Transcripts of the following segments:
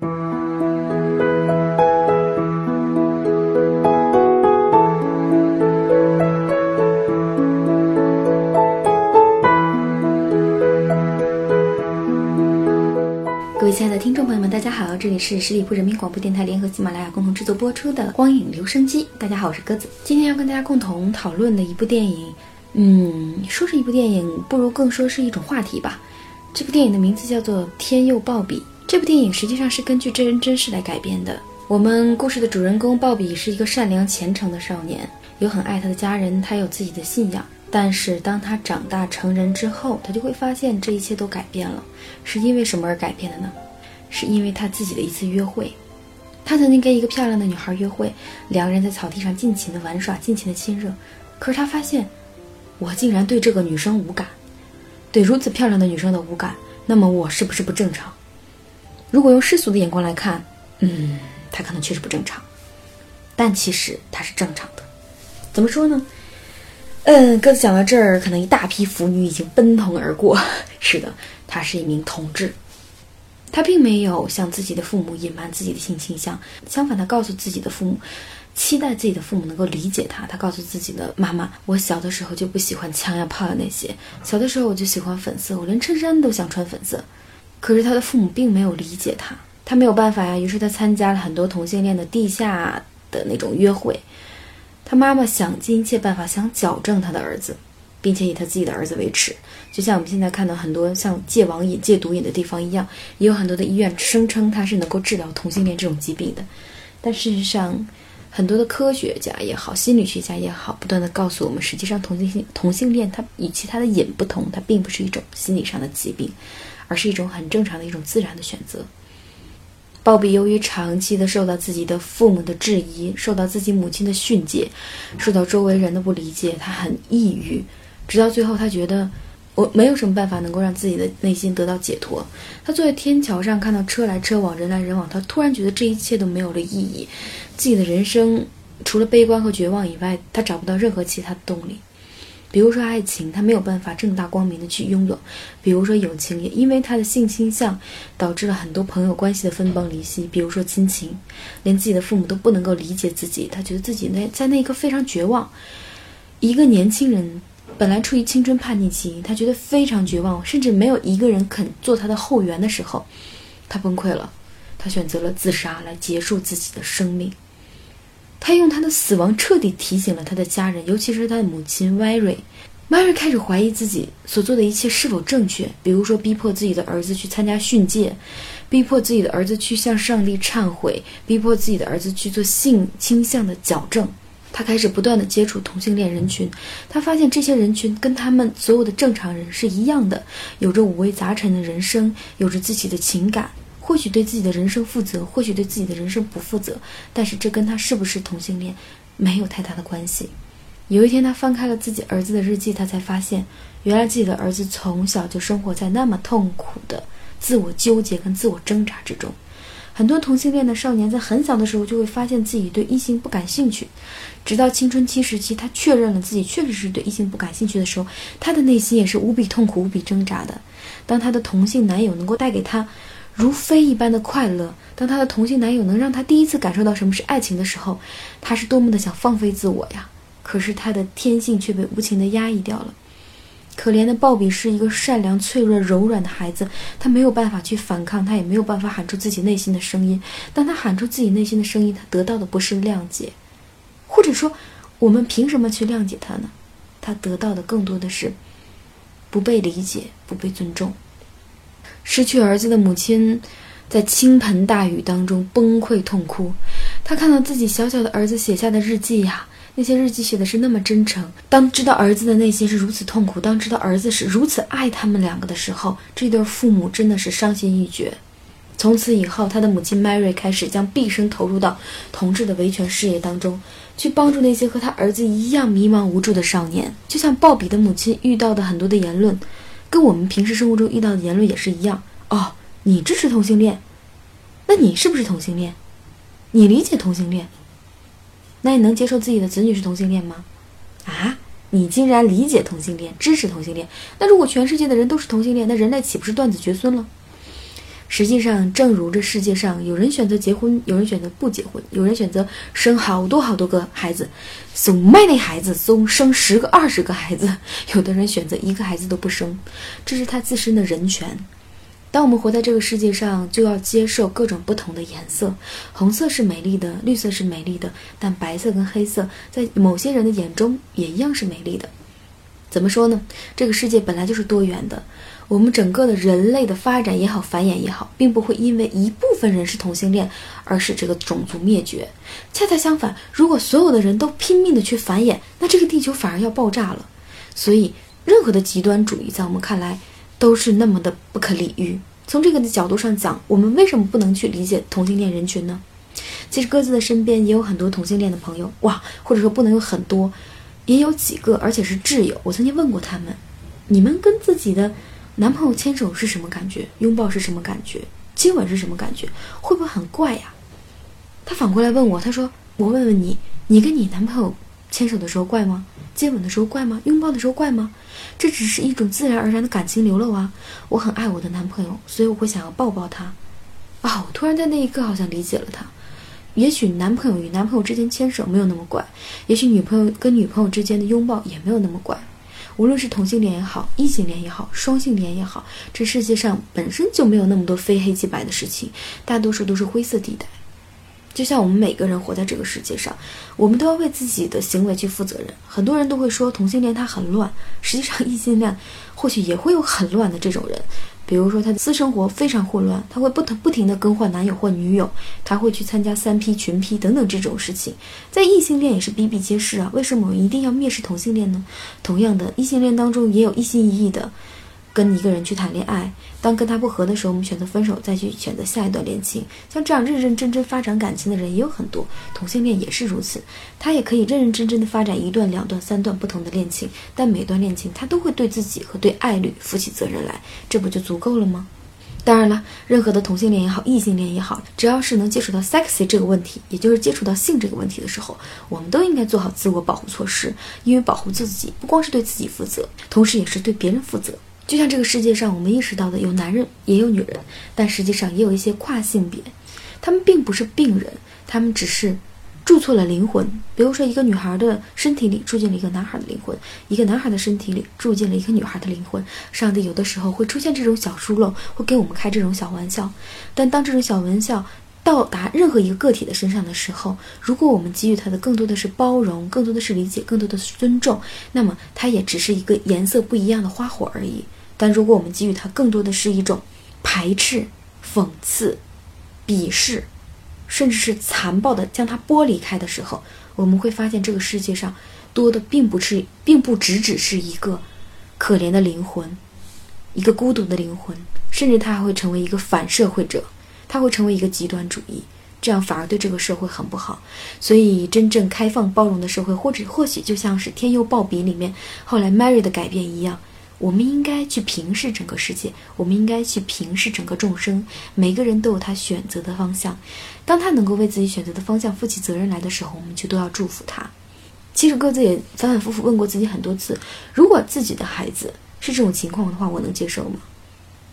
各位亲爱的听众朋友们大家好这里是十里铺人民广播电台联合喜马拉雅共同制作播出的光影留声机。大家好我是鸽子。今天要跟大家共同讨论的一部电影嗯说是一部电影不如更说是一种话题吧。这部电影的名字叫做天佑鲍比这部电影实际上是根据真人真事来改编的。我们故事的主人公鲍比是一个善良虔诚的少年，有很爱他的家人，他有自己的信仰。但是当他长大成人之后，他就会发现这一切都改变了。是因为什么而改变的呢？是因为他自己的一次约会，他曾经跟一个漂亮的女孩约会，两个人在草地上尽情的玩耍，尽情的亲热。可是他发现，我竟然对这个女生无感，对如此漂亮的女生的无感，那么我是不是不正常？如果用世俗的眼光来看，嗯，他可能确实不正常，但其实他是正常的。怎么说呢？嗯，鸽子讲到这儿，可能一大批腐女已经奔腾而过。是的，他是一名同志。他并没有向自己的父母隐瞒自己的性倾向，相反，他告诉自己的父母，期待自己的父母能够理解他。他告诉自己的妈妈：“我小的时候就不喜欢枪呀炮呀那些，小的时候我就喜欢粉色，我连衬衫都想穿粉色。”可是他的父母并没有理解他，他没有办法呀。于是他参加了很多同性恋的地下的那种约会。他妈妈想尽一切办法想矫正他的儿子。并且以他自己的儿子为耻，就像我们现在看到很多像戒网瘾、戒毒瘾的地方一样，也有很多的医院声称它是能够治疗同性恋这种疾病的。但事实上，很多的科学家也好，心理学家也好，不断的告诉我们，实际上同性性同性恋它与其他的瘾不同，它并不是一种心理上的疾病，而是一种很正常的一种自然的选择。鲍比由于长期的受到自己的父母的质疑，受到自己母亲的训诫，受到周围人的不理解，他很抑郁。直到最后，他觉得我没有什么办法能够让自己的内心得到解脱。他坐在天桥上，看到车来车往，人来人往，他突然觉得这一切都没有了意义。自己的人生除了悲观和绝望以外，他找不到任何其他的动力。比如说爱情，他没有办法正大光明的去拥有；比如说友情，也因为他的性倾向，导致了很多朋友关系的分崩离析。比如说亲情，连自己的父母都不能够理解自己，他觉得自己那在那一刻非常绝望。一个年轻人。本来处于青春叛逆期，他觉得非常绝望，甚至没有一个人肯做他的后援的时候，他崩溃了，他选择了自杀来结束自己的生命。他用他的死亡彻底提醒了他的家人，尤其是他的母亲 Mary。Mary 开始怀疑自己所做的一切是否正确，比如说逼迫自己的儿子去参加训诫，逼迫自己的儿子去向上帝忏悔，逼迫自己的儿子去做性倾向的矫正。他开始不断的接触同性恋人群，他发现这些人群跟他们所有的正常人是一样的，有着五味杂陈的人生，有着自己的情感，或许对自己的人生负责，或许对自己的人生不负责，但是这跟他是不是同性恋没有太大的关系。有一天，他翻开了自己儿子的日记，他才发现，原来自己的儿子从小就生活在那么痛苦的自我纠结跟自我挣扎之中。很多同性恋的少年在很小的时候就会发现自己对异性不感兴趣，直到青春期时期，他确认了自己确实是对异性不感兴趣的时候，他的内心也是无比痛苦、无比挣扎的。当他的同性男友能够带给他如飞一般的快乐，当他的同性男友能让他第一次感受到什么是爱情的时候，他是多么的想放飞自我呀！可是他的天性却被无情的压抑掉了。可怜的鲍比是一个善良、脆弱、柔软的孩子，他没有办法去反抗，他也没有办法喊出自己内心的声音。当他喊出自己内心的声音，他得到的不是谅解，或者说，我们凭什么去谅解他呢？他得到的更多的是不被理解、不被尊重。失去儿子的母亲在倾盆大雨当中崩溃痛哭，她看到自己小小的儿子写下的日记呀。那些日记写的是那么真诚。当知道儿子的内心是如此痛苦，当知道儿子是如此爱他们两个的时候，这对父母真的是伤心欲绝。从此以后，他的母亲 Mary 开始将毕生投入到同志的维权事业当中，去帮助那些和他儿子一样迷茫无助的少年。就像鲍比的母亲遇到的很多的言论，跟我们平时生活中遇到的言论也是一样。哦，你支持同性恋，那你是不是同性恋？你理解同性恋？那你能接受自己的子女是同性恋吗？啊，你竟然理解同性恋，支持同性恋？那如果全世界的人都是同性恋，那人类岂不是断子绝孙了？实际上，正如这世界上有人选择结婚，有人选择不结婚，有人选择生好多好多个孩子，so many 孩子，生生十个、二十个孩子，有的人选择一个孩子都不生，这是他自身的人权。当我们活在这个世界上，就要接受各种不同的颜色。红色是美丽的，绿色是美丽的，但白色跟黑色在某些人的眼中也一样是美丽的。怎么说呢？这个世界本来就是多元的。我们整个的人类的发展也好，繁衍也好，并不会因为一部分人是同性恋而使这个种族灭绝。恰恰相反，如果所有的人都拼命的去繁衍，那这个地球反而要爆炸了。所以，任何的极端主义在我们看来都是那么的不可理喻。从这个的角度上讲，我们为什么不能去理解同性恋人群呢？其实，各自的身边也有很多同性恋的朋友，哇，或者说不能有很多。也有几个，而且是挚友。我曾经问过他们：“你们跟自己的男朋友牵手是什么感觉？拥抱是什么感觉？接吻是什么感觉？会不会很怪呀？”他反过来问我：“他说，我问问你，你跟你男朋友牵手的时候怪吗？接吻的时候怪吗？拥抱的时候怪吗？这只是一种自然而然的感情流露啊！我很爱我的男朋友，所以我会想要抱抱他。啊，我突然在那一刻好像理解了他。”也许男朋友与男朋友之间牵手没有那么怪，也许女朋友跟女朋友之间的拥抱也没有那么怪。无论是同性恋也好，异性恋也好，双性恋也好，这世界上本身就没有那么多非黑即白的事情，大多数都是灰色地带。就像我们每个人活在这个世界上，我们都要为自己的行为去负责任。很多人都会说同性恋他很乱，实际上异性恋或许也会有很乱的这种人。比如说，他的私生活非常混乱，他会不停不停的更换男友或女友，他会去参加三 P 群 P 等等这种事情，在异性恋也是比比皆是啊。为什么我们一定要蔑视同性恋呢？同样的，异性恋当中也有一心一意的。跟一个人去谈恋爱，当跟他不合的时候，我们选择分手，再去选择下一段恋情。像这样认认真真发展感情的人也有很多，同性恋也是如此。他也可以认认真真的发展一段、两段、三段不同的恋情，但每段恋情他都会对自己和对爱侣负起责任来，这不就足够了吗？当然了，任何的同性恋也好，异性恋也好，只要是能接触到 sexy 这个问题，也就是接触到性这个问题的时候，我们都应该做好自我保护措施，因为保护自己不光是对自己负责，同时也是对别人负责。就像这个世界上，我们意识到的有男人也有女人，但实际上也有一些跨性别，他们并不是病人，他们只是住错了灵魂。比如说，一个女孩的身体里住进了一个男孩的灵魂，一个男孩的身体里住进了一个女孩的灵魂。上帝有的时候会出现这种小疏漏，会给我们开这种小玩笑。但当这种小玩笑到达任何一个个体的身上的时候，如果我们给予他的更多的是包容，更多的是理解，更多的是尊重，那么他也只是一个颜色不一样的花火而已。但如果我们给予他更多的是一种排斥、讽刺、鄙视，甚至是残暴的将他剥离开的时候，我们会发现这个世界上多的并不是，并不只只是一个可怜的灵魂，一个孤独的灵魂，甚至他还会成为一个反社会者，他会成为一个极端主义，这样反而对这个社会很不好。所以，真正开放包容的社会，或者或许就像是《天佑鲍比》里面后来 Mary 的改变一样。我们应该去平视整个世界，我们应该去平视整个众生。每个人都有他选择的方向，当他能够为自己选择的方向负起责任来的时候，我们就都要祝福他。其实各自也反反复复问过自己很多次：如果自己的孩子是这种情况的话，我能接受吗？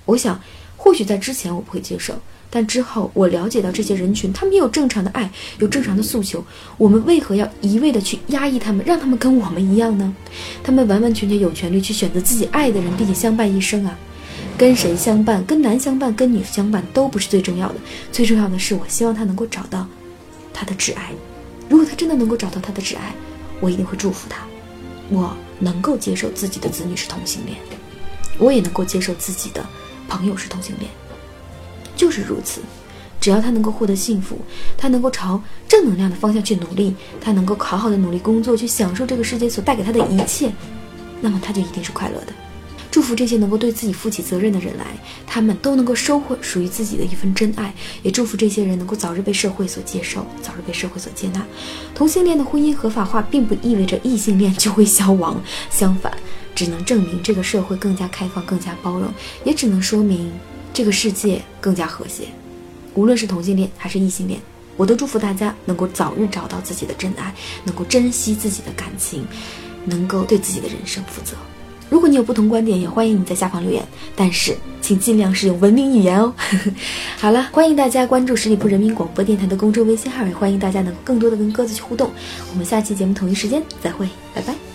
我想，或许在之前我不会接受。但之后，我了解到这些人群，他们也有正常的爱，有正常的诉求。我们为何要一味的去压抑他们，让他们跟我们一样呢？他们完完全全有权利去选择自己爱的人，并且相伴一生啊！跟谁相伴，跟男相伴，跟女相伴都不是最重要的，最重要的是，我希望他能够找到他的挚爱。如果他真的能够找到他的挚爱，我一定会祝福他。我能够接受自己的子女是同性恋，我也能够接受自己的朋友是同性恋。就是如此，只要他能够获得幸福，他能够朝正能量的方向去努力，他能够好好的努力工作，去享受这个世界所带给他的一切，那么他就一定是快乐的。祝福这些能够对自己负起责任的人来，他们都能够收获属于自己的一份真爱。也祝福这些人能够早日被社会所接受，早日被社会所接纳。同性恋的婚姻合法化，并不意味着异性恋就会消亡，相反，只能证明这个社会更加开放、更加包容，也只能说明。这个世界更加和谐，无论是同性恋还是异性恋，我都祝福大家能够早日找到自己的真爱，能够珍惜自己的感情，能够对自己的人生负责。如果你有不同观点，也欢迎你在下方留言，但是请尽量使用文明语言哦。好了，欢迎大家关注十里铺人民广播电台的公众微信号，也欢迎大家能够更多的跟鸽子去互动。我们下期节目同一时间再会，拜拜。